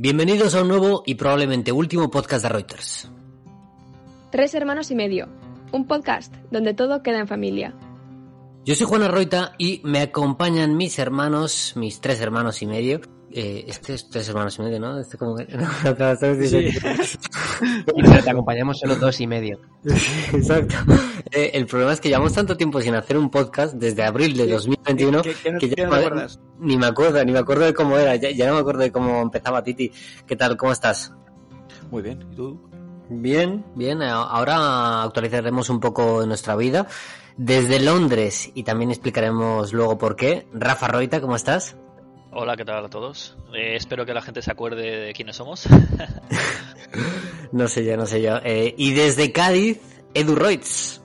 Bienvenidos a un nuevo y probablemente último podcast de Reuters. Tres hermanos y medio, un podcast donde todo queda en familia. Yo soy Juana Roita y me acompañan mis hermanos, mis tres hermanos y medio. Eh, este es tres hermanos y medio, ¿no? Este como que... No, no. Sí. Pero te acompañamos solo dos y medio. Exacto. Eh, el problema es que llevamos tanto tiempo sin hacer un podcast desde abril de 2021 ¿Qué- qué no- que qué ya no acuerdas? ni me acuerdo, ni me acuerdo de cómo era, ya, ya no me acuerdo de cómo empezaba Titi. ¿Qué tal? ¿Cómo estás? Muy bien, ¿y tú? Bien, bien. Ahora actualizaremos un poco nuestra vida desde Londres y también explicaremos luego por qué. Rafa Roita, ¿cómo estás? Hola, ¿qué tal a todos? Eh, espero que la gente se acuerde de quiénes somos. No sé yo, no sé yo. Eh, y desde Cádiz, Edu Roitz.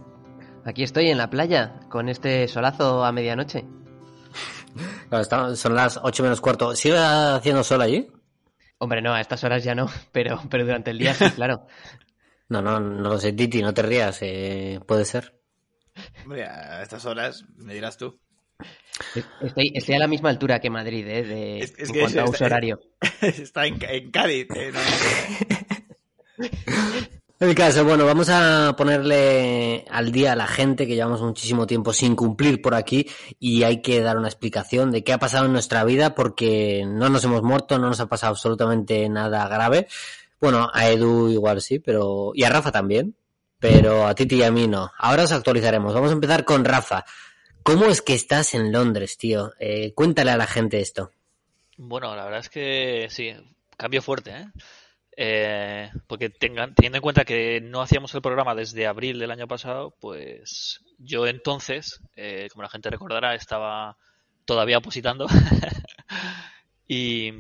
Aquí estoy en la playa con este solazo a medianoche. Claro, está- son las 8 menos cuarto. ¿Sigue haciendo sol allí? Hombre, no, a estas horas ya no, pero, pero durante el día sí, claro. No, no, no lo sé, Titi, no te rías. eh, puede ser. Hombre, a estas horas me dirás tú. Estoy, estoy a la misma altura que Madrid, ¿eh? De, Es- es en que cuanto a uso horario. Está en, en Cádiz. eh, no, El caso, bueno, vamos a ponerle al día a la gente que llevamos muchísimo tiempo sin cumplir por aquí y hay que dar una explicación de qué ha pasado en nuestra vida porque no nos hemos muerto, no nos ha pasado absolutamente nada grave. Bueno, a Edu igual sí, pero y a Rafa también, pero a Titi y a mí no. Ahora os actualizaremos. Vamos a empezar con Rafa. ¿Cómo es que estás en Londres, tío? Eh, cuéntale a la gente esto. Bueno, la verdad es que sí, cambio fuerte, ¿eh? Eh, porque tengan, teniendo en cuenta que no hacíamos el programa desde abril del año pasado, pues yo entonces, eh, como la gente recordará, estaba todavía opositando y,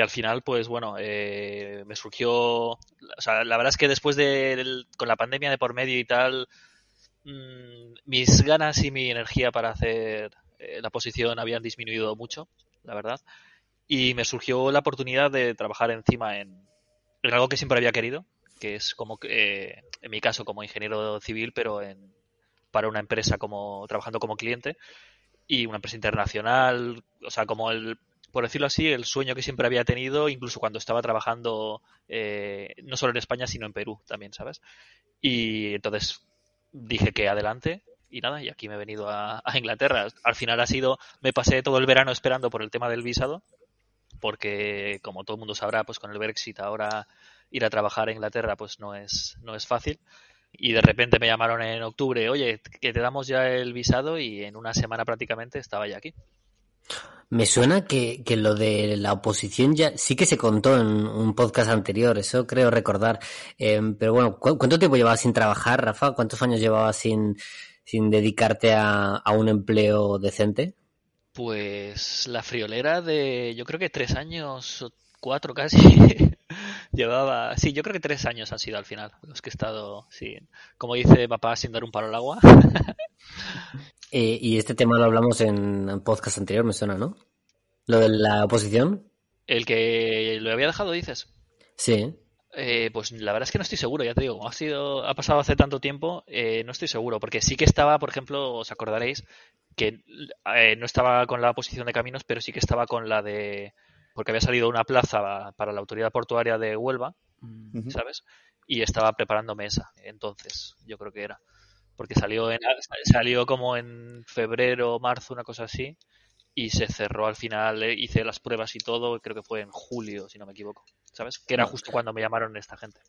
al final, pues bueno, eh, me surgió, o sea, la verdad es que después de, con la pandemia de por medio y tal, mm, mis ganas y mi energía para hacer eh, la posición habían disminuido mucho, la verdad y me surgió la oportunidad de trabajar encima en, algo que siempre había querido, que es como eh, en mi caso como ingeniero civil, pero en, para una empresa como trabajando como cliente y una empresa internacional, o sea, como el por decirlo así, el sueño que siempre había tenido, incluso cuando estaba trabajando eh, no solo en España, sino en Perú también, ¿sabes? Y entonces dije que adelante y nada, y aquí me he venido a, Inglaterra. Al final ha sido, me pasé todo el verano esperando por el tema del visado, porque como todo el mundo sabrá, pues con el Brexit ahora ir a trabajar a Inglaterra pues no es, no es fácil. Y de repente me llamaron en octubre, oye, que te damos ya el visado y en una semana prácticamente estaba ya aquí. Me suena que, que lo de la oposición ya sí que se contó en un podcast anterior, eso creo recordar. Eh, pero bueno, ¿cu- ¿cuánto tiempo llevabas sin trabajar, Rafa? ¿Cuántos años llevabas sin, sin dedicarte a, a un empleo decente? Pues la friolera de, yo creo que tres años cuatro casi, llevaba, sí, yo creo que tres años han sido al final, los que he estado, como dice papá, sin dar un palo al agua. Eh, y este tema lo hablamos en podcast anterior, me suena, ¿no? Lo de la oposición. El que lo había dejado, dices. Sí. Eh, pues la verdad es que no estoy seguro, ya te digo, ha sido, ha pasado hace tanto tiempo, eh, no estoy seguro, porque sí que estaba, por ejemplo, os acordaréis que eh, no estaba con la posición de caminos, pero sí que estaba con la de, porque había salido una plaza para la autoridad portuaria de Huelva, Ujú. ¿sabes? Y estaba preparándome esa, entonces, yo creo que era, porque salió en, salió como en febrero, marzo, una cosa así, y se cerró al final, eh, hice las pruebas y todo, creo que fue en julio, si no me equivoco, ¿sabes? Que era justo cuando me llamaron esta gente.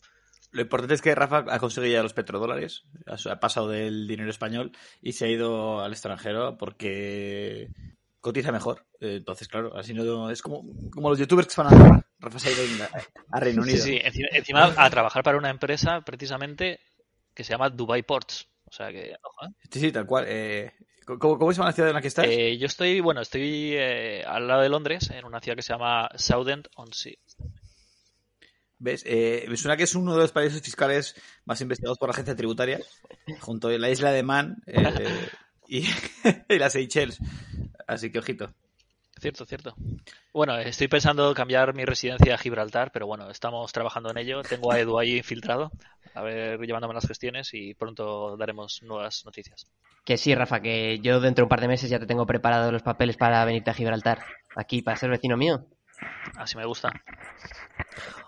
Lo importante es que Rafa ha conseguido ya los petrodólares, ha pasado del dinero español y se ha ido al extranjero porque cotiza mejor. Eh, Entonces, claro, así no es como, como los youtubers que se van a. Rafa se ha ido a, Reino Sí, Unido. sí, encima, encima a trabajar para una empresa precisamente que se llama Dubai Ports. O sea que, ojo, ¿eh? Sí, sí, tal cual. Eh, ¿cómo, ¿Cómo se llama la ciudad en la que estás? Eh, yo estoy, bueno, estoy eh, al lado de Londres, en una ciudad que se llama Southend-on-Sea. ¿Ves? Me suena que es uno de los países fiscales más investigados por la agencia tributaria, junto a la isla de Man y, y las Seychelles. Así que ojito. Cierto, cierto. Bueno, estoy pensando cambiar mi residencia a Gibraltar, pero bueno, estamos trabajando en ello. Tengo a Edu ahí infiltrado, a ver, llevándome las gestiones y pronto daremos nuevas noticias. Que sí, Rafa, que yo dentro de un par de meses ya te tengo preparados los papeles para venirte a Gibraltar. Aquí, para ser vecino mío. Así me gusta.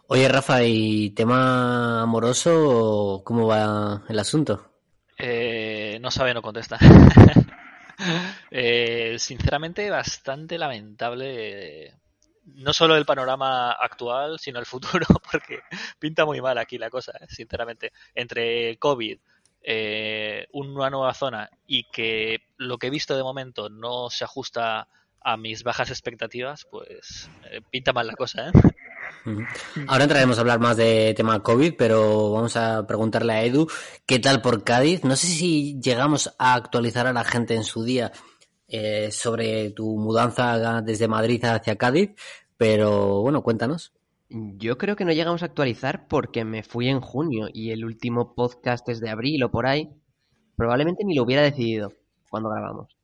Oye, Rafa, ¿y tema amoroso cómo va el asunto? Eh, no sabe, no contesta. Eh, sinceramente, bastante lamentable. No solo el panorama actual, sino el futuro, porque pinta muy mal aquí la cosa, eh, sinceramente. Entre COVID, eh, una nueva zona y que lo que he visto de momento no se ajusta a mis bajas expectativas, pues eh, pinta mal la cosa, ¿eh? Ahora entraremos a hablar más de tema COVID, pero vamos a preguntarle a Edu qué tal por Cádiz. No sé si llegamos a actualizar a la gente en su día eh, sobre tu mudanza desde Madrid hacia Cádiz, pero bueno, cuéntanos. Yo creo que no llegamos a actualizar porque me fui en junio y el último podcast es de abril o por ahí. Probablemente ni lo hubiera decidido cuando grabamos.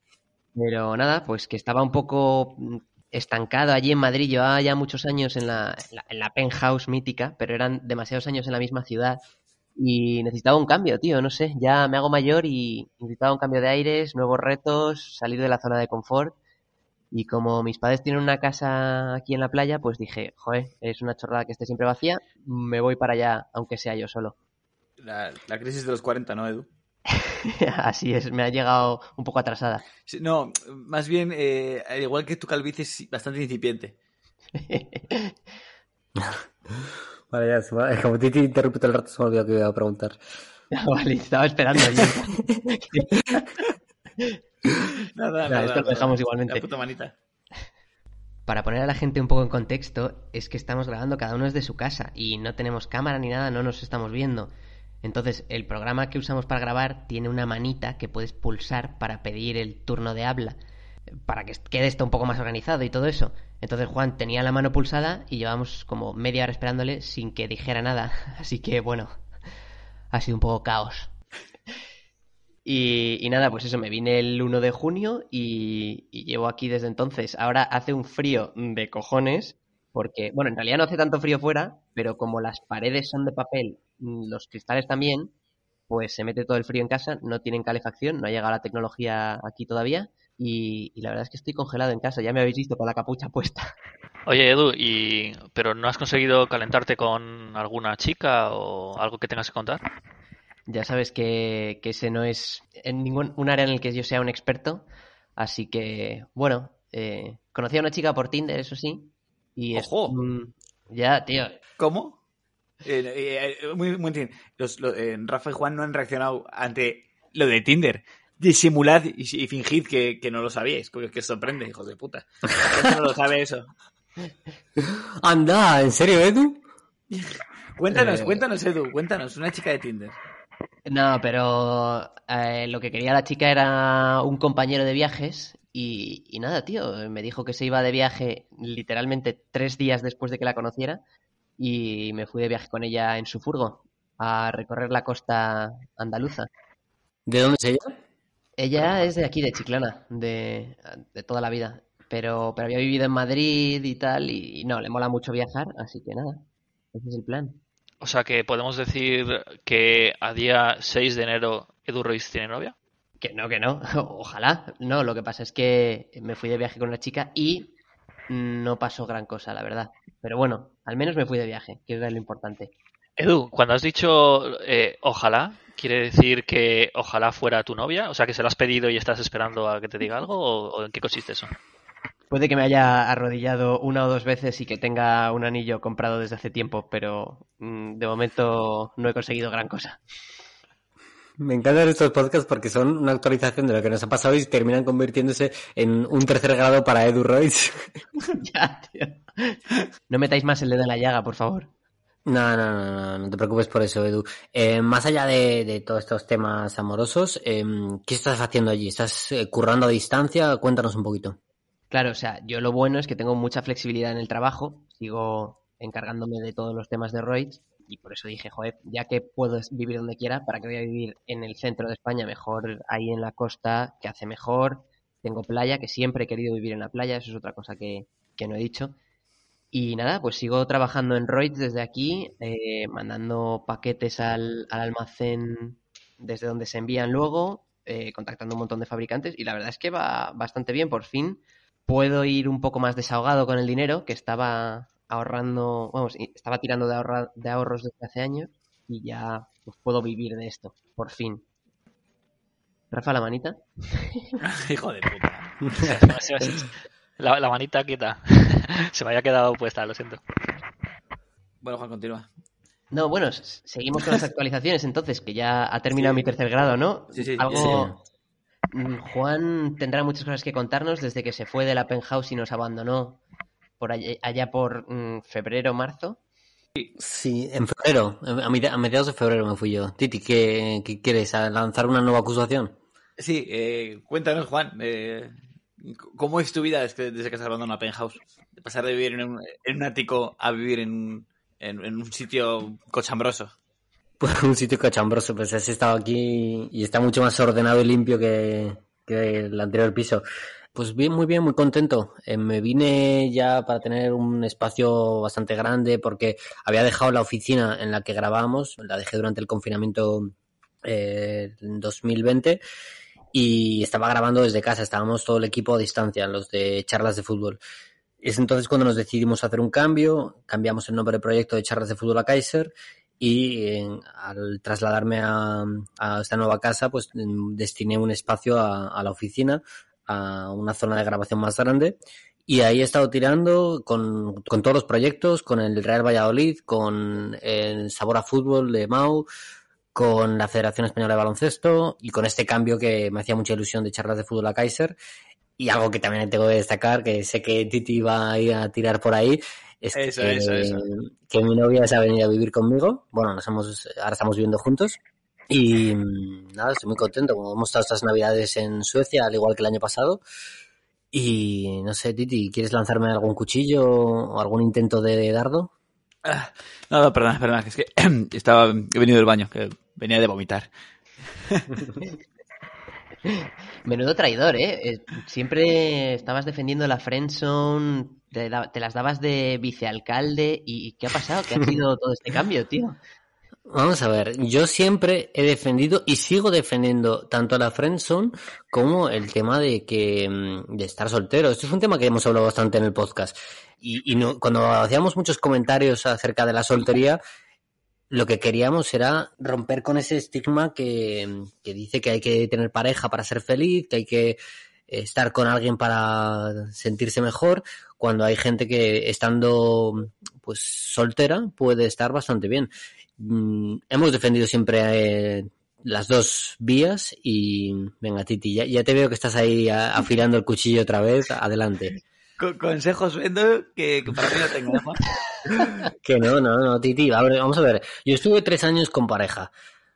Pero nada, pues que estaba un poco mm, estancado allí en Madrid. Llevaba ya muchos años en la, en la, en la penthouse mítica, pero eran demasiados años en la misma ciudad. Y necesitaba un cambio, tío, no sé. Ya me hago mayor y necesitaba un cambio de aires, nuevos retos, salir de la zona de confort. Y como mis padres tienen una casa aquí en la playa, pues dije, joder, es una chorrada que esté siempre vacía, me voy para allá, aunque sea yo solo. La, la crisis de los 40, ¿no, Edu? Así es, me ha llegado un poco atrasada. Sí, No, más bien, eh, al igual que tu calvicie es bastante incipiente. Vale, ya, se me- como Titi interrumpe todo el rato, se me olvidó que iba a preguntar. vale, estaba esperando. Nada, Nada, esto lo dejamos igualmente. La puta manita. Para poner a la gente un poco en contexto, es que estamos grabando cada uno desde su casa y no tenemos cámara ni nada, no nos estamos viendo. Entonces, el programa que usamos para grabar tiene una manita que puedes pulsar para pedir el turno de habla, para que quede esto un poco más organizado y todo eso. Entonces, Juan tenía la mano pulsada y llevamos como media hora esperándole sin que dijera nada. Así que, bueno, ha sido un poco caos. Y, y nada, pues eso, me vine el 1 de junio y, y llevo aquí desde entonces. Ahora hace un frío de cojones, porque, bueno, en realidad no hace tanto frío fuera, pero como las paredes son de papel, los cristales también, pues se mete todo el frío en casa, no tienen calefacción, no ha llegado la tecnología aquí todavía. Y, y la verdad es que estoy congelado en casa, ya me habéis visto con la capucha puesta. Oye, Edu, y... ¿pero no has conseguido calentarte con alguna chica o algo que tengas que contar? Ya sabes que, que ese no es en ningún un área en el que yo sea un experto, así que, bueno, eh, conocí a una chica por Tinder, eso sí, y es ¡Ojo! un- ya, tío, ¿Cómo? Eh, eh, eh, muy, muy bien. Los, eh, Rafa y Juan no han reaccionado ante lo de Tinder. Disimulad y, y fingid que, que no lo sabíais, que, que os sorprende, hijos de puta. No lo sabe eso. Anda, ¿en serio, Edu? Cuéntanos, cuéntanos, Edu, cuéntanos, una chica de Tinder. No, pero lo que quería la chica era un compañero de viajes y, y nada, tío, me dijo que se iba de viaje literalmente tres días después de que la conociera y me fui de viaje con ella en su furgo a recorrer la costa andaluza. ¿De dónde es ella? Ella es de aquí, de Chiclana, de, de toda la vida, pero, pero había vivido en Madrid y tal y, y no, le mola mucho viajar, así que nada, ese es el plan. O sea que podemos decir que a día 6 de enero Edu Royce tiene novia. Que no, que no. Ojalá. No, lo que pasa es que me fui de viaje con una chica y no pasó gran cosa, la verdad. Pero bueno, al menos me fui de viaje, que era lo importante. Edu, cuando has dicho eh, ojalá, ¿quiere decir que ojalá fuera tu novia? O sea, que se la has pedido y estás esperando a que te diga algo o, o en qué consiste eso? Puede que me haya arrodillado una o dos veces y que tenga un anillo comprado desde hace tiempo, pero mm, de momento no he conseguido gran cosa. Me encantan estos podcasts porque son una actualización de lo que nos ha pasado y terminan convirtiéndose en un tercer grado para Edu Royce. ya, tío. No metáis más el dedo en la llaga, por favor. No, no, no, no, no te preocupes por eso, Edu. Eh, más allá de, de todos estos temas amorosos, eh, ¿qué estás haciendo allí? ¿Estás eh, currando a distancia? Cuéntanos un poquito. Claro, o sea, yo lo bueno es que tengo mucha flexibilidad en el trabajo, sigo encargándome de todos los temas de Roids y por eso dije, joder, ya que puedo vivir donde quiera, ¿para qué voy a vivir en el centro de España? Mejor ahí en la costa, que hace mejor, tengo playa, que siempre he querido vivir en la playa, eso es otra cosa que, que no he dicho. Y nada, pues sigo trabajando en Roids desde aquí, eh, mandando paquetes al, al almacén desde donde se envían luego, eh, contactando un montón de fabricantes y la verdad es que va bastante bien, por fin puedo ir un poco más desahogado con el dinero, que estaba ahorrando, vamos, estaba tirando de, ahorra- de ahorros desde hace años y ya pues, puedo vivir de esto, por fin. Rafa, la manita. Hijo de puta. La, la manita quieta. Se me había quedado puesta, lo siento. Bueno, Juan, continúa. No, bueno, seguimos con las actualizaciones entonces, que ya ha terminado Sí. mi tercer grado, ¿no? Sí, sí, Algo... Mm, Juan tendrá muchas cosas que contarnos desde que se fue de la penthouse y nos abandonó por allá, allá por mm, febrero, marzo. Sí, en febrero, a, medi- a mediados de febrero me fui yo. Titi, ¿qué, qué quieres? ¿A ¿Lanzar una nueva acusación? Sí, eh, cuéntanos, Juan, eh, ¿cómo es tu vida desde, que has abandonado una penthouse? De pasar de vivir en un, en un ático a vivir en, en, en un sitio cochambroso. Pues un sitio cachambroso, pues has estado aquí y está mucho más ordenado y limpio que, que el anterior piso. Pues bien, muy bien, muy contento. Eh, me vine ya para tener un espacio bastante grande porque había dejado la oficina en la que grabábamos, la dejé durante el confinamiento eh, en 2020 y estaba grabando desde casa, estábamos todo el equipo a distancia, los de charlas de fútbol. Es entonces cuando nos decidimos hacer un cambio, cambiamos el nombre del proyecto de charlas de fútbol a Kaiser y al trasladarme a, esta nueva casa, pues mm, destiné un espacio a la oficina, a una zona de grabación más grande. Y ahí he estado tirando con, con todos los proyectos, con el Real Valladolid, con el Sabor a Fútbol de Mau, con la Federación Española de Baloncesto y con este cambio que me hacía mucha ilusión de charlas de fútbol a Kaiser. Y algo que también tengo que destacar, que sé que Titi va a ir a tirar por ahí, es Eso, que, eso, eso. que mi novia se ha venido a vivir conmigo. Bueno, nos hemos, ahora estamos viviendo juntos. Y mm, nada, estoy muy contento. Como hemos estado estas navidades en Suecia, al igual que el año pasado. Y no sé, Titi, ¿quieres lanzarme algún cuchillo o algún intento de dardo? Ah, no, no, perdona, perdona, que es que estaba, he venido del baño, que venía de vomitar. Menudo traidor, ¿eh? Eh, Siempre estabas defendiendo la friendzone, te, te las dabas de vicealcalde y ¿qué ha pasado? ¿Qué ha sido todo este cambio, tío? Vamos a ver, yo siempre he defendido y sigo defendiendo tanto la friendzone como el tema de que mm, de estar soltero. Esto es un tema que hemos hablado bastante en el podcast. Y, y no- cuando hacíamos muchos comentarios acerca de la soltería, lo que queríamos era romper con ese estigma que, que dice que hay que tener pareja para ser feliz, que hay que estar con alguien para sentirse mejor, cuando hay gente que estando pues soltera puede estar bastante bien. Mm, hemos defendido siempre eh, las dos vías y venga Titi, ya, ya te veo que estás ahí a- afilando el cuchillo otra vez, adelante. Con- consejos vendo que, que para mí no tengo. Que no, no, no, Titi, a ver, vamos a ver, yo estuve tres años con pareja,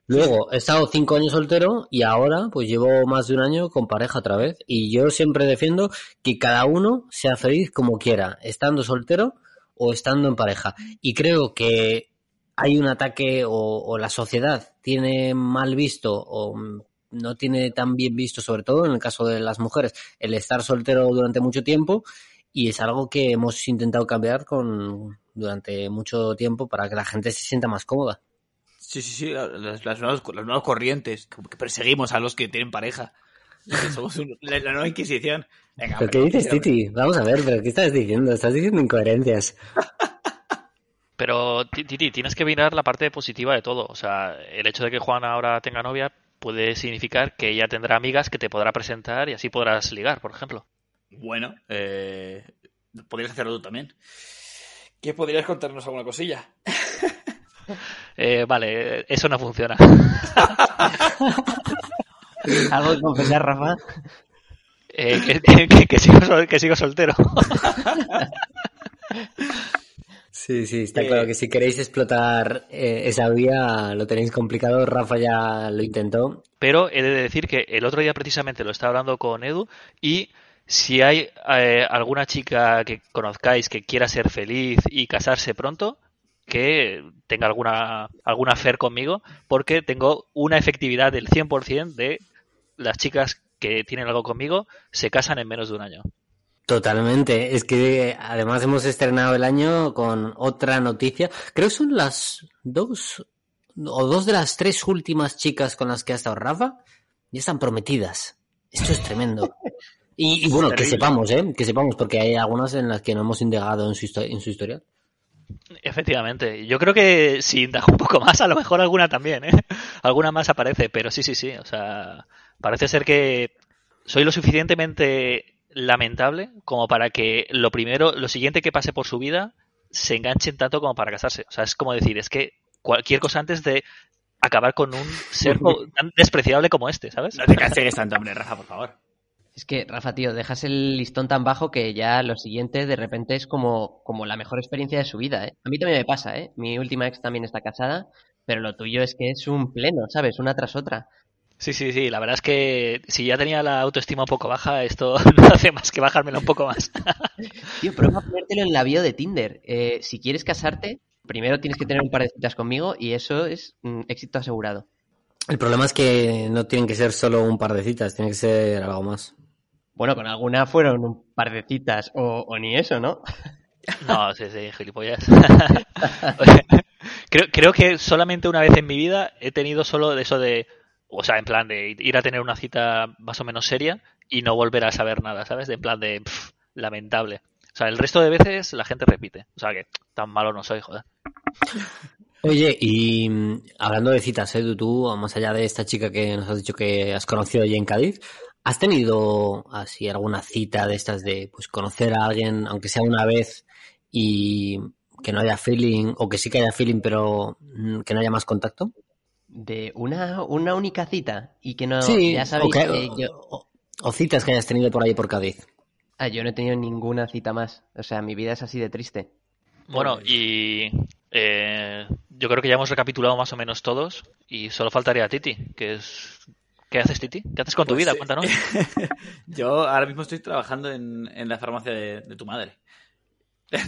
luego he estado cinco años soltero y ahora pues llevo más de un año con pareja otra vez. Y yo siempre defiendo que cada uno sea feliz como quiera, estando soltero o estando en pareja. Y creo que hay un ataque o, o la sociedad tiene mal visto o no tiene tan bien visto, sobre todo en el caso de las mujeres, el estar soltero durante mucho tiempo y es algo que hemos intentado cambiar con durante mucho tiempo para que la gente se sienta más cómoda. Sí, sí, sí, las, las nuevas, las nuevas corrientes, como que perseguimos a los que tienen pareja. Somos un- la, la nueva Inquisición. Venga, ¿Pero qué dices. Titi? Vamos a ver, pero ¿qué estás diciendo? Estás diciendo incoherencias. Pero, Ti- Titi, tienes que mirar la parte positiva de todo. O sea, el hecho de que Juan ahora tenga novia puede significar que ella tendrá amigas que te podrá presentar y así podrás ligar, por ejemplo. Bueno, eh, podrías hacerlo tú también. ¿Qué podrías contarnos alguna cosilla? Eh, vale, eso no funciona. ¿Algo que confesar, Rafa? Eh, que, que- que- que sigo, sol- que sigo soltero. Sí, sí, está Eh, claro que si queréis explotar eh, esa vía lo tenéis complicado. Rafa ya lo intentó. Pero he de decir que el otro día precisamente lo estaba hablando con Edu y si hay eh, alguna chica que conozcáis que quiera ser feliz y casarse pronto, que tenga alguna alguna fer conmigo, porque tengo una efectividad del 100% de las chicas que tienen algo conmigo se casan en menos de un año. Totalmente. Es que además hemos estrenado el año con otra noticia. Creo que son las dos o dos de las tres últimas chicas con las que ha estado Rafa ya están prometidas. Esto es tremendo. Y, y bueno, que sepamos, ¿eh? Que sepamos, porque hay algunas en las que no hemos indagado en su, histo- en su historial. Efectivamente. Yo creo que si indago un poco más, a lo mejor alguna también, ¿eh? Alguna más aparece, pero sí, sí, sí. O sea, parece ser que soy lo suficientemente lamentable como para que lo primero, lo siguiente que pase por su vida se enganchen tanto como para casarse. O sea, es como decir, es que cualquier cosa antes de acabar con un ser tan despreciable como este, ¿sabes? No te cases tanto, hombre, Rafa, por favor. Es que, Rafa, tío, dejas el listón tan bajo que ya lo siguiente de repente es como, como la mejor experiencia de su vida, ¿eh? A mí también me pasa, ¿eh? Mi última ex también está casada, pero lo tuyo es que es un pleno, ¿sabes? Una tras otra. Sí, sí, sí. La verdad es que si ya tenía la autoestima un poco baja, esto no hace más que bajármela un poco más. Tío, prueba a ponértelo en la bio de Tinder. Eh, si quieres casarte, primero tienes que tener un par de citas conmigo y eso es mm, éxito asegurado. El problema es que no tienen que ser solo un par de citas, tiene que ser algo más. Bueno, con alguna fueron un par de citas o, o ni eso, ¿no? No, sí, sí, gilipollas. creo, creo que solamente una vez en mi vida he tenido solo de eso de, o sea, en plan de ir a tener una cita más o menos seria y no volver a saber nada, ¿sabes? De en plan de lamentable. O sea, el resto de veces la gente repite. O sea, que tan malo no soy, joder. Oye, y mm, hablando de citas, ¿eh? tú, más allá de esta chica que nos has dicho que has conocido allí en Cádiz, ¿has tenido así alguna cita de estas de pues conocer a alguien, aunque sea una vez, y que no haya feeling, o que sí que haya feeling, pero mm, que no haya más contacto? De una, una única cita y que no, sí, ya sabéis o, que- yo, o- o citas que hayas tenido por ahí por Cádiz. ah, yo no he tenido ninguna cita más. O sea, mi vida es así de triste. Bueno, Pues- y eh, yo creo que ya hemos recapitulado más o menos todos y solo faltaría a Titi, que es... ¿Qué haces, Titi? ¿Qué haces con tu Pues, vida? eh, Cuéntanos. Yo ahora mismo estoy trabajando en, en la farmacia de, de tu madre.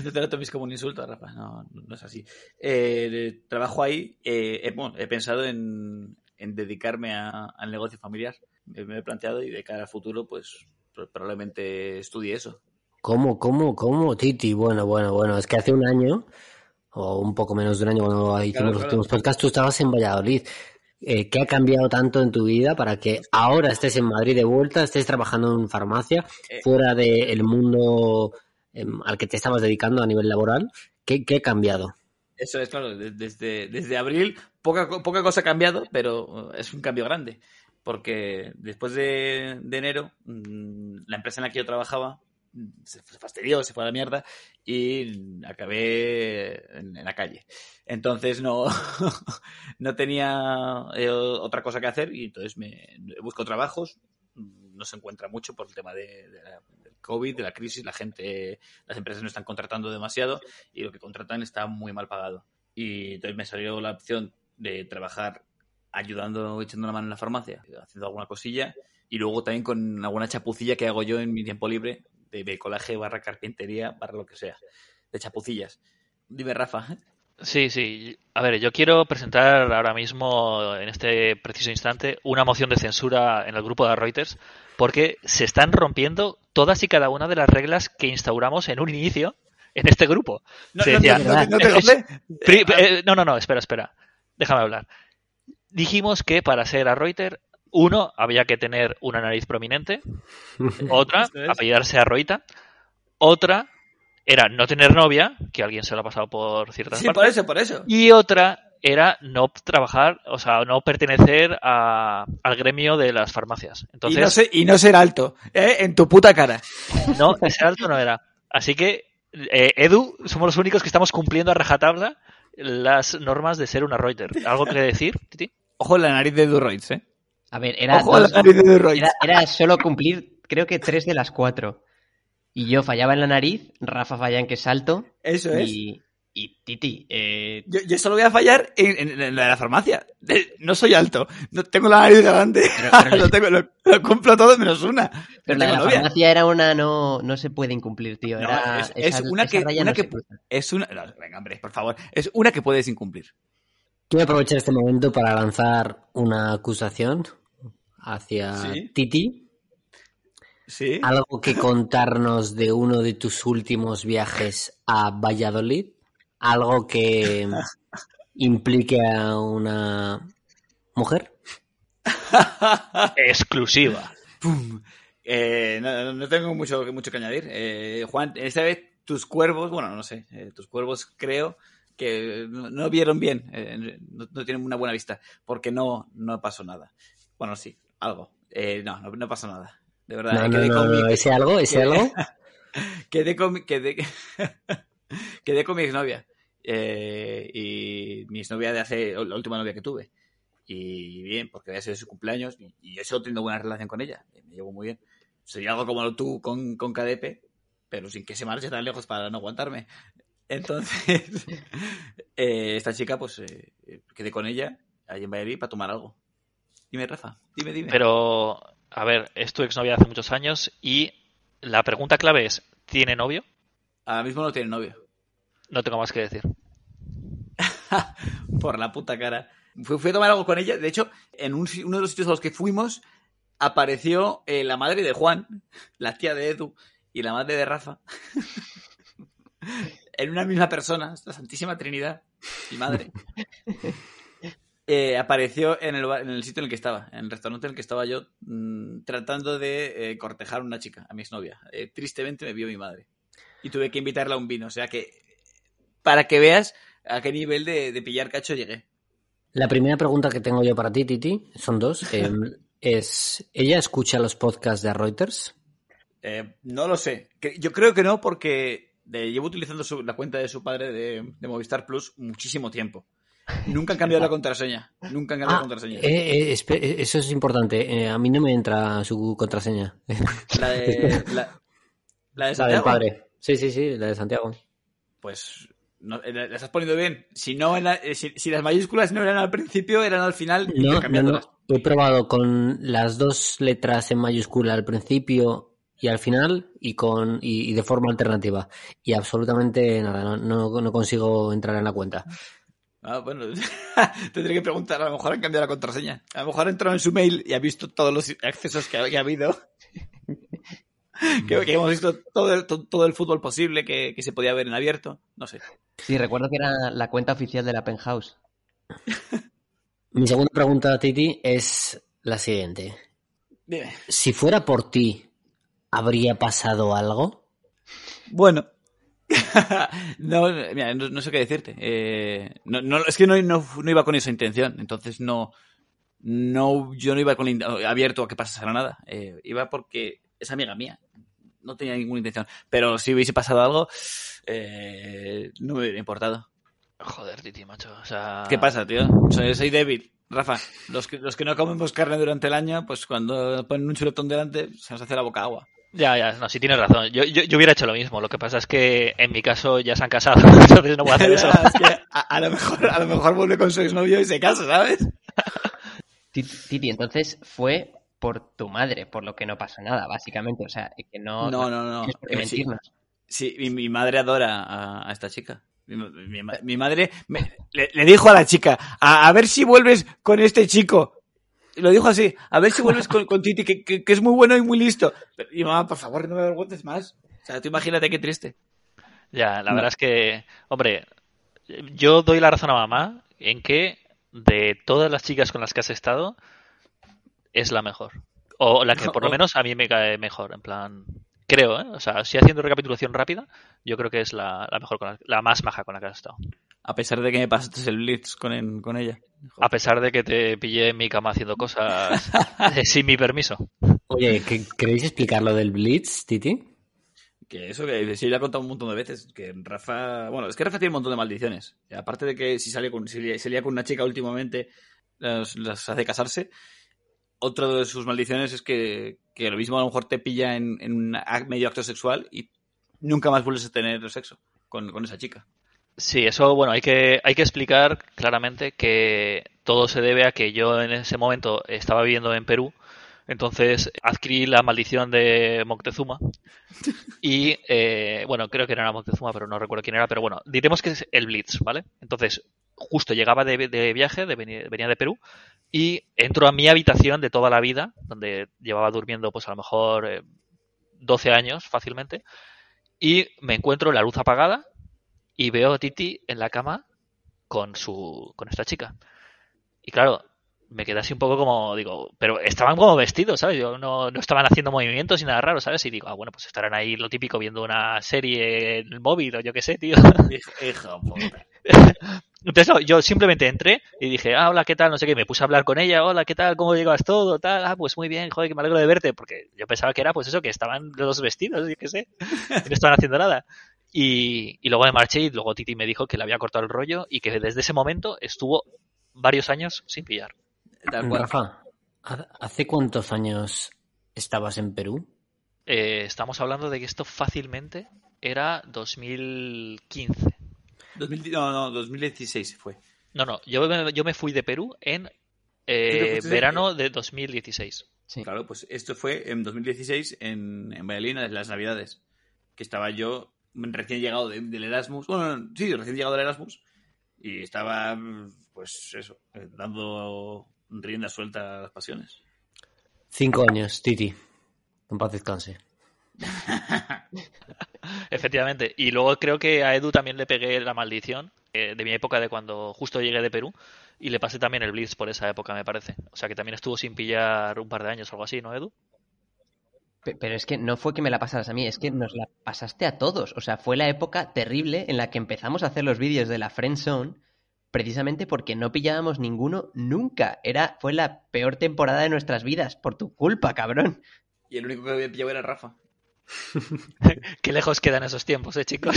No te lo tomes como un insulto, Rafa. No, no es así. Eh, trabajo ahí. eh, he, bueno, he pensado en, en dedicarme a- al negocio familiar. Me, me he planteado y de cara al futuro, pues pro- probablemente estudie eso. ¿Cómo, cómo, cómo, Titi? Bueno, bueno, bueno, es que hace un año, o un poco menos de un año cuando hicimos Claro, los claro. últimos podcasts, tú estabas en Valladolid. Eh, ¿Qué ha cambiado tanto en tu vida para que ahora estés en Madrid de vuelta, estés trabajando en farmacia, Eh. fuera del mundo em, al que te estabas dedicando a nivel laboral? ¿Qué, ha cambiado? Eso es, claro, de- desde, desde abril poca, poca cosa ha cambiado, pero eh, es un cambio grande. Porque después de, enero, mm, la empresa en la que yo trabajaba mm, se fastidió, se fue a la mierda y acabé en, la calle. Entonces no, no tenía eh, otra cosa que hacer y entonces me busco trabajos. No se encuentra mucho por el tema de, de la- COVID, de la crisis. La gente, las empresas no están contratando demasiado y lo que contratan está muy mal pagado. Y entonces me salió la opción de trabajar ayudando, echando la mano en la farmacia, haciendo alguna cosilla y luego también con alguna chapucilla que hago yo en mi tiempo libre de bricolaje barra carpintería barra lo que sea, de chapucillas. Dime, Rafa. Sí, sí. A ver, yo quiero presentar ahora mismo, en este preciso instante, una moción de censura en el grupo de Reuters, porque se están rompiendo todas y cada una de las reglas que instauramos en un inicio en este grupo. No, Se no, decía, no, no, no te conté. Pri- eh, no, no, no, espera, espera. Déjame hablar. Dijimos que para ser a Reuters, uno, había que tener una nariz prominente, otra, apellidarse a Roita, otra era no tener novia, que alguien se lo ha pasado por ciertas Sí, partes, por eso, por eso. y otra era no trabajar, o sea, no pertenecer a- al gremio de las farmacias. Y Entonces, no, y no ser alto, ¿eh? en tu puta cara. no, ese alto no era. Así que, eh, Edu, somos los únicos que estamos cumpliendo a rajatabla las normas de ser una Reuters. ¿Algo que decir, Titi? Ojo en la nariz de Durroids, ¿eh? A ver, era, Ojo la nariz de era, era solo cumplir, creo que tres de las cuatro. Y yo fallaba en la nariz, Rafa falla en que salto. Eso es. Y, y Titi, eh, Yo, yo solo voy a fallar en, en- en la de la farmacia. No soy alto. No tengo la nariz. Pero- pero- lo, tengo- lo- lo cumplo todo menos una. pero No la de la novia. farmacia era una no, no se puede incumplir, tío. Era, es- es esa- una que- una no que-. Es una. no, venga, hombre, por favor. Es una que puedes incumplir. Quiero aprovechar este momento para lanzar una acusación hacia Sí. Titi. Sí. ¿Algo que contarnos de uno de tus últimos viajes a Valladolid? ¿Algo que implique a una mujer? Exclusiva. Pum. Eh, no, no- tengo mucho, mucho que añadir. Eh, Juan, esta vez tus cuervos, bueno, no sé, eh, tus cuervos creo que no, no vieron bien, eh, no, no tienen una buena vista, porque no, no pasó nada. Bueno, sí, algo. Eh, no, no, no pasó nada. De verdad, No, no, quedé no, no, ese algo, ese algo. quedé con mi- quedé, quedé con mi exnovia. Eh, y mi exnovia de hace la última novia que tuve. Y bien, porque había sido su cumpleaños y, yo sigo teniendo buena relación con ella. Me llevo muy bien. Sería algo como tú con, con KDP, pero sin que se marche tan lejos para no aguantarme. Entonces, eh, esta chica, pues eh, quedé con ella allí en Valladolid para tomar algo. Dime, Rafa, dime, dime. Pero, a ver, es tu exnovia hace muchos años y la pregunta clave es, ¿tiene novio? Ahora mismo no tiene novio. No tengo más que decir. por la puta cara. Fui, fui a tomar algo con ella. De hecho, en un uno de los sitios a los que fuimos, apareció eh, la madre de Juan, la tía de Edu y la madre de Rafa. en una misma persona, la Santísima Trinidad, mi madre. Eh, apareció en el, ba- en el sitio en el que estaba, en el restaurante en el que estaba yo, mm, tratando de eh, cortejar a una chica, a mi exnovia. Eh, tristemente me vio mi madre. Y tuve que invitarla a un vino. O sea que, para que veas a qué nivel de, de pillar cacho llegué. La primera pregunta que tengo yo para ti, Titi, son dos. eh, es, ¿ella escucha los podcasts de Reuters? Eh, no lo sé. Yo creo que no, porque de- llevo utilizando su- la cuenta de su padre de, de Movistar Plus muchísimo tiempo. Nunca han cambiado la contraseña. Nunca han cambiado la Ah, contraseña. eh, eh, eh, eso es importante. eh, a mí no me entra su contraseña. La de, la, la de La del padre. Sí, sí, sí, la de Santiago. Pues no, eh, la la estás poniendo bien. Si, no, en la- eh, si, si las mayúsculas no eran al principio, eran al final No, no, no. He probado con las dos letras en mayúscula al principio y al final y con y, y de forma alternativa. Y absolutamente nada, no, no, consigo entrar en la cuenta. Ah, bueno, tendré que preguntar. A lo mejor han cambiado la contraseña. A lo mejor ha entrado en su mail y ha visto todos los accesos que que ha habido. que, que hemos visto todo el, to- todo el fútbol posible que, que se podía ver en abierto. No sé. Sí, recuerdo que era la cuenta oficial de la Penthouse. Mi segunda pregunta, Titi, es la siguiente. Dime. Si fuera por ti, ¿habría pasado algo? Bueno. no, mira, no, no sé qué decirte. Eh, no, no, es que no, no, no iba con esa intención. Entonces no. no yo no iba con abierto a que pasara nada. Eh, iba porque es amiga mía. No tenía ninguna intención. Pero si hubiese pasado algo, eh, no me hubiera importado. Joder, Titi, macho. O sea... ¿Qué pasa, tío? Soy, soy débil. Rafa, los que, los que no comemos carne durante el año, pues cuando ponen un chuletón delante, se nos hace la boca agua. Ya, ya, no, sí tienes razón. Yo, yo, yo hubiera hecho lo mismo. Lo que pasa es que en mi caso ya se han casado, entonces no voy a hacer eso. Es que a, a lo mejor, a lo mejor vuelve con su exnovio y se casa, ¿sabes? Ti- Titi, entonces fue por tu madre, por lo que no pasa nada, básicamente. O sea, que no, No, no, no. Eh, sí. mentirnos. Sí, mi, mi madre adora a, a esta chica. Mi, mi ma- mi madre me- le, le dijo a la chica, a, a ver si vuelves con este chico. Lo dijo así, a ver si vuelves con, con Titi, que, que- que es muy bueno y muy listo. Pero, y mamá, por favor, no me avergüences más. O sea, tú imagínate qué triste. Ya, la No. verdad es que, hombre, yo doy la razón a mamá en que de todas las chicas con las que has estado, es la mejor. O la que por lo menos a mí me cae mejor, en plan, creo, ¿eh? O sea, si haciendo recapitulación rápida, yo creo que es la, la mejor, con la, la más maja con la que has estado. A pesar de que me pasaste el blitz con, en- con ella. A pesar de que te pillé en mi cama haciendo cosas sin mi permiso. Oye, ¿qué- ¿queréis explicar lo del Blitz, Titi? Que eso que sí, le he contado un montón de veces. Que Rafa. Bueno, es que Rafa tiene un montón de maldiciones. Y aparte de que si sale con, si se lía con una chica últimamente, las, las hace casarse. Otra de sus maldiciones es que, que lo mismo a lo mejor te pilla en, en un medio acto sexual y nunca más vuelves a tener sexo con, con esa chica. Sí, eso, bueno, hay que, hay que explicar claramente que todo se debe a que yo en ese momento estaba viviendo en Perú, entonces adquirí la maldición de Moctezuma y, eh, bueno, creo que no era Moctezuma, pero no recuerdo quién era, pero bueno, diremos que es el Blitz, ¿vale? Entonces, justo llegaba de, viaje, venía de Perú, y entro a mi habitación de toda la vida, donde llevaba durmiendo pues a lo mejor eh, 12 años fácilmente, y me encuentro la luz apagada y veo a Titi en la cama con su con esta chica. Y claro, me quedé así un poco como, digo, pero estaban como vestidos, ¿sabes? Yo no, no estaban haciendo movimientos ni nada raro, ¿sabes? Y digo, ah, bueno, pues estarán ahí lo típico viendo una serie en el móvil o yo qué sé, tío. Hijo, puta. Entonces, no, yo simplemente entré y dije, ah, hola, ¿qué tal? No sé qué, me puse a hablar con ella, hola, ¿qué tal? ¿Cómo llevas todo? Tal, ah, pues muy bien, joder, que me alegro de verte, porque yo pensaba que era, pues eso, que estaban los dos vestidos, yo qué sé, y no estaban haciendo nada. Y, y luego me marché y luego Titi me dijo que le había cortado el rollo y que desde ese momento estuvo varios años sin pillar. Rafa, ¿ha- ¿hace cuántos años estabas en Perú? Eh, estamos hablando de que esto fácilmente era 2015. 2000 no, no, 2016 fue. No, no, yo me, yo me fui de Perú en eh, de- verano de 2016. Sí. Claro, pues esto fue en 2016 en, en Valladolid, en las Navidades. Que estaba yo recién llegado de- del Erasmus. Bueno, no, sí, recién llegado del Erasmus. Y estaba, pues eso, eh, dando rienda suelta a las pasiones. Cinco años, Titi. En paz descanse. Efectivamente. Y luego creo que a Edu también le pegué la maldición eh, de mi época de cuando justo llegué de Perú y le pasé también el Blitz por esa época, me parece. O sea que también estuvo sin pillar un par de años o algo así, ¿no, Edu? Pe- Pero es que no fue que me la pasaras a mí, es que nos la pasaste a todos. O sea, fue la época terrible en la que empezamos a hacer los vídeos de la Friend Zone precisamente porque no pillábamos ninguno nunca. Era, fue la peor temporada de nuestras vidas, por tu culpa, cabrón. Y el único que había pillado era Rafa. Qué lejos quedan esos tiempos, ¿eh, chicos?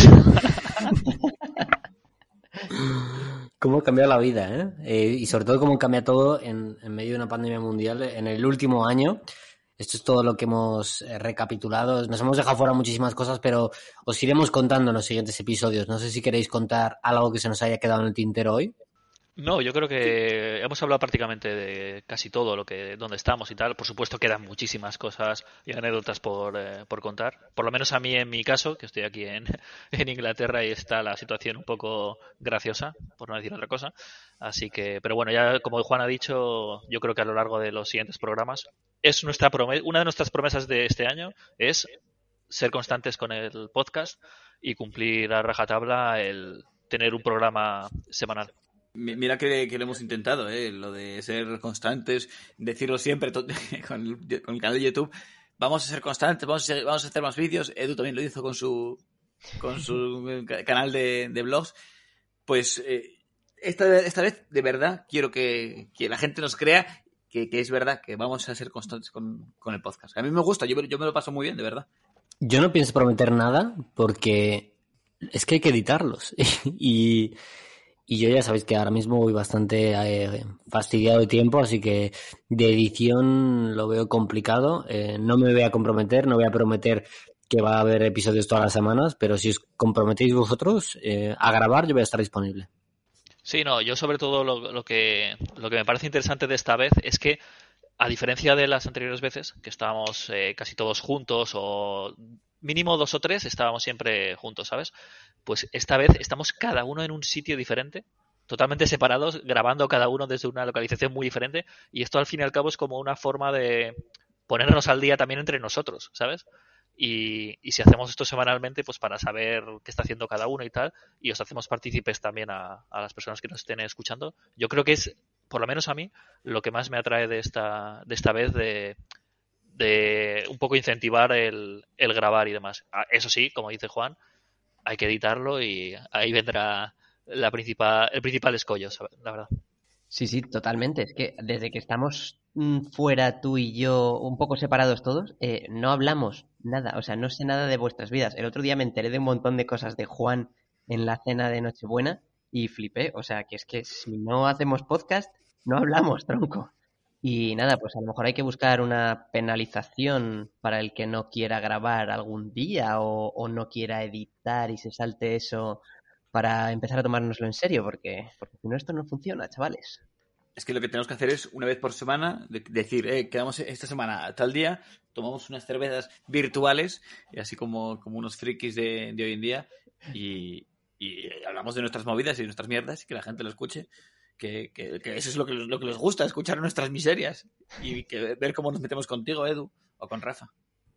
¿Cómo ha cambiado la vida, eh? Eh, y sobre todo cómo cambia todo en, en medio de una pandemia mundial en el último año. Esto es todo lo que hemos eh, recapitulado. Nos hemos dejado fuera muchísimas cosas, pero os iremos contando en los siguientes episodios. No sé si queréis contar algo que se nos haya quedado en el tintero hoy. No, yo creo que hemos hablado prácticamente de casi todo lo que donde estamos y tal. Por supuesto quedan muchísimas cosas y anécdotas por, eh, por contar. Por lo menos a mí en mi caso, que estoy aquí en, en Inglaterra y está la situación un poco graciosa, por no decir otra cosa. Así que, pero bueno, ya como Juan ha dicho, yo creo que a lo largo de los siguientes programas es nuestra una de nuestras promesas de este año es ser constantes con el podcast y cumplir a rajatabla el tener un programa semanal. Mi- Mira que, que lo hemos intentado, ¿eh? lo de ser constantes, decirlo siempre to- con el, con el canal de YouTube. Vamos a ser constantes, vamos a, vamos a hacer más vídeos. Edu también lo hizo con su, con su ca- canal de, de blogs. Pues eh, esta, esta vez, de verdad, quiero que, que la gente nos crea que, que es verdad que vamos a ser constantes con, con el podcast. A mí me gusta, yo, yo me lo paso muy bien, de verdad. Yo no pienso prometer nada porque es que hay que editarlos. y, y yo ya sabéis que ahora mismo voy bastante eh, fastidiado de tiempo, así que de edición lo veo complicado. Eh, no me voy a comprometer, no voy a prometer que va a haber episodios todas las semanas, pero si os comprometéis vosotros eh, a grabar, yo voy a estar disponible. Sí, no, yo sobre todo lo, que, lo que me parece interesante de esta vez es que, a diferencia de las anteriores veces, que estábamos casi todos juntos o mínimo dos o tres, estábamos siempre juntos, ¿sabes? Pues esta vez estamos cada uno en un sitio diferente, totalmente separados, grabando cada uno desde una localización muy diferente y esto al fin y al cabo es como una forma de ponernos al día también entre nosotros, ¿sabes? Y, y si hacemos esto semanalmente, pues para saber qué está haciendo cada uno y tal, y os hacemos partícipes también a, a las personas que nos estén escuchando, yo creo que es, por lo menos a mí, lo que más me atrae de esta, de esta vez de, de un poco incentivar el, grabar y demás. Ah, Eso sí, como dice Juan, hay que editarlo y ahí vendrá la principal, el principal escollo, la verdad. Sí, sí, totalmente. Es que desde que estamos mm, fuera tú y yo, un poco separados todos, eh, no hablamos nada. O sea, no sé nada de vuestras vidas. El otro día me enteré de un montón de cosas de Juan en la cena de Nochebuena y flipé. O sea, que es que si no hacemos podcast, no hablamos, tronco. Y nada, pues a lo mejor hay que buscar una penalización para el que no quiera grabar algún día o, o no quiera editar y se salte eso para empezar a tomárnoslo en serio, porque, porque si no esto no funciona, chavales. Es que lo que tenemos que hacer es, una vez por semana, de- decir, eh, quedamos esta semana a tal día, tomamos unas cervezas virtuales, así como, como unos frikis de, de hoy en día, y, y hablamos de nuestras movidas y de nuestras mierdas, y que la gente lo escuche. Que, que- que eso es lo que, lo que les gusta, escuchar nuestras miserias. Y que ver cómo nos metemos contigo, Edu, o con Rafa.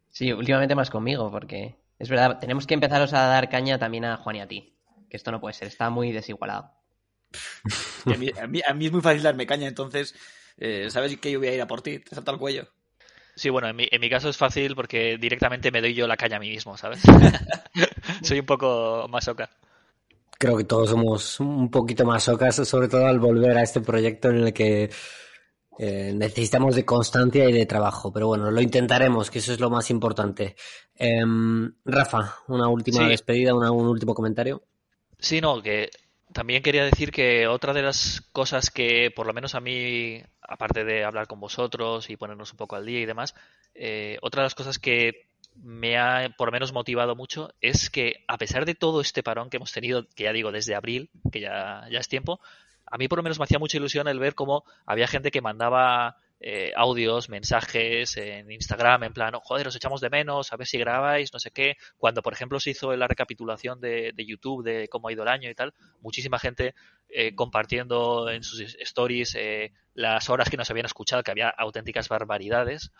Sí, últimamente más conmigo, porque es verdad, tenemos que empezaros a dar caña también a Juan y a ti. Que esto no puede ser, está muy desigualado. Y a, mí, a, mí, a mí es muy fácil darme caña, entonces eh, sabes que yo voy a ir a por ti, te salta el cuello. Sí, bueno, en mi, en mi caso es fácil porque directamente me doy yo la caña a mí mismo, ¿sabes? Soy un poco masoca. Creo que todos somos un poquito masocas, sobre todo al volver a este proyecto en el que eh, necesitamos de constancia y de trabajo. Pero bueno, lo intentaremos, que eso es lo más importante. Em, Rafa, una última Sí. despedida, una- un último comentario. Sí, no, que también quería decir que otra de las cosas que, por lo menos a mí, aparte de hablar con vosotros y ponernos un poco al día y demás, eh, otra de las cosas que me ha por lo menos motivado mucho es que a pesar de todo este parón que hemos tenido, que ya digo desde abril, que ya, ya es tiempo, a mí por lo menos me hacía mucha ilusión el ver cómo había gente que mandaba eh, audios, mensajes en Instagram, en plan, "Oh, joder, os echamos de menos, a ver si grabáis, no sé qué. Cuando, por ejemplo, se hizo la recapitulación de, de YouTube de cómo ha ido el año y tal, muchísima gente eh, compartiendo en sus stories eh, las horas que nos habían escuchado, que había auténticas barbaridades.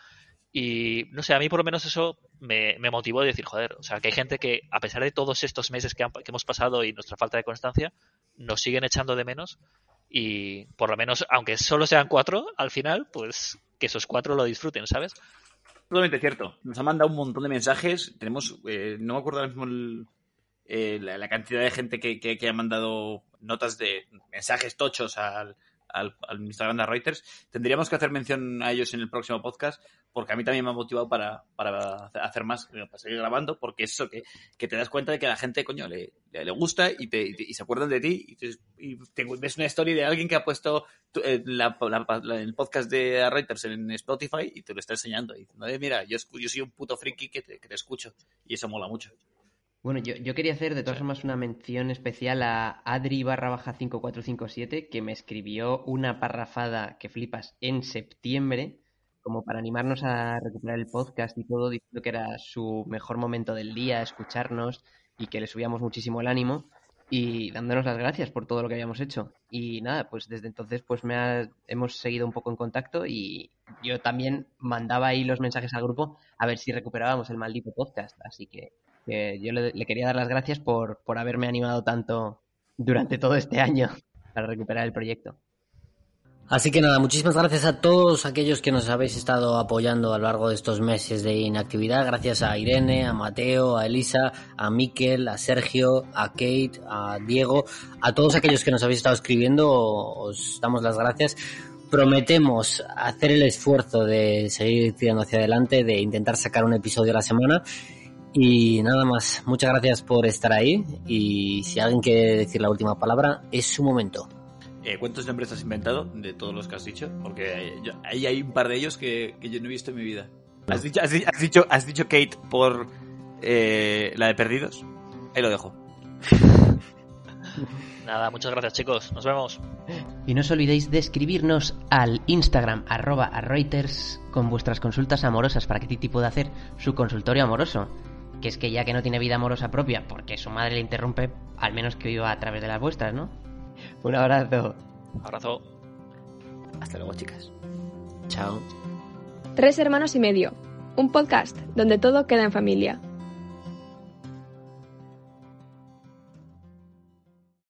Y no sé, a mí por lo menos eso me, me motivó a decir, joder, o sea, que hay gente que, a pesar de todos estos meses que, han- que hemos pasado y nuestra falta de constancia, nos siguen echando de menos. Y por lo menos, aunque solo sean cuatro, al final, pues que esos cuatro lo disfruten, ¿sabes? Totalmente cierto. Nos ha mandado un montón de mensajes. Tenemos, eh, no me acuerdo ahora mismo el- eh, la, la cantidad de gente que, que- que ha mandado notas de mensajes tochos al, al- al Instagram de Reuters. Tendríamos que hacer mención a ellos en el próximo podcast porque a mí también me ha motivado para, para hacer más, eh, para seguir grabando, porque es eso, que, que te das cuenta de que a la gente, coño, le, le, gusta y, te, y, se acuerdan de ti y, te- ves una story de alguien que ha puesto tu- eh, la- la- la- el podcast de Reuters en Spotify y te lo está enseñando. Y diciendo, "Eh, mira, yo, yo soy un puto friki que que te escucho. Y eso mola mucho. Bueno, yo, yo quería hacer de todas Sí. formas una mención especial a Adri barra baja 5457 que me escribió una parrafada que flipas en septiembre como para animarnos a recuperar el podcast y todo, diciendo que era su mejor momento del día, escucharnos y que le subíamos muchísimo el ánimo y dándonos las gracias por todo lo que habíamos hecho. Y nada, pues desde entonces pues me ha- hemos seguido un poco en contacto y yo también mandaba ahí los mensajes al grupo a ver si recuperábamos el maldito podcast, así que que yo le, le quería dar las gracias por, por haberme animado tanto durante todo este año para recuperar el proyecto. Así que nada, muchísimas gracias a todos aquellos que nos habéis estado apoyando a lo largo de estos meses de inactividad. Gracias a Irene, a Mateo, a Elisa, a Miquel, a Sergio, a Kate, a Diego, a todos aquellos que nos habéis estado escribiendo, os damos las gracias. Prometemos hacer el esfuerzo de seguir tirando hacia adelante, de intentar sacar un episodio a la semana. Y nada más, muchas gracias por estar ahí y si alguien quiere decir la última palabra, es su momento. Eh, ¿Cuántos nombres has inventado de todos los que has dicho? Porque yo- ahí hay un par de ellos que, que yo no he visto en mi vida. ¿Has dicho, has, di- has dicho, has dicho Kate por eh, la de Perdidos? Ahí lo dejo. Nada, muchas gracias chicos, nos vemos. Y no os olvidéis de escribirnos al Instagram arroba a Reuters con vuestras consultas amorosas para que Titi pueda hacer su consultorio amoroso. Que es que ya que no tiene vida amorosa propia porque su madre le interrumpe, al menos que viva a través de las vuestras, ¿no? Un abrazo. Abrazo. Hasta luego, chicas. Chao. Tres hermanos y medio. Un podcast donde todo queda en familia.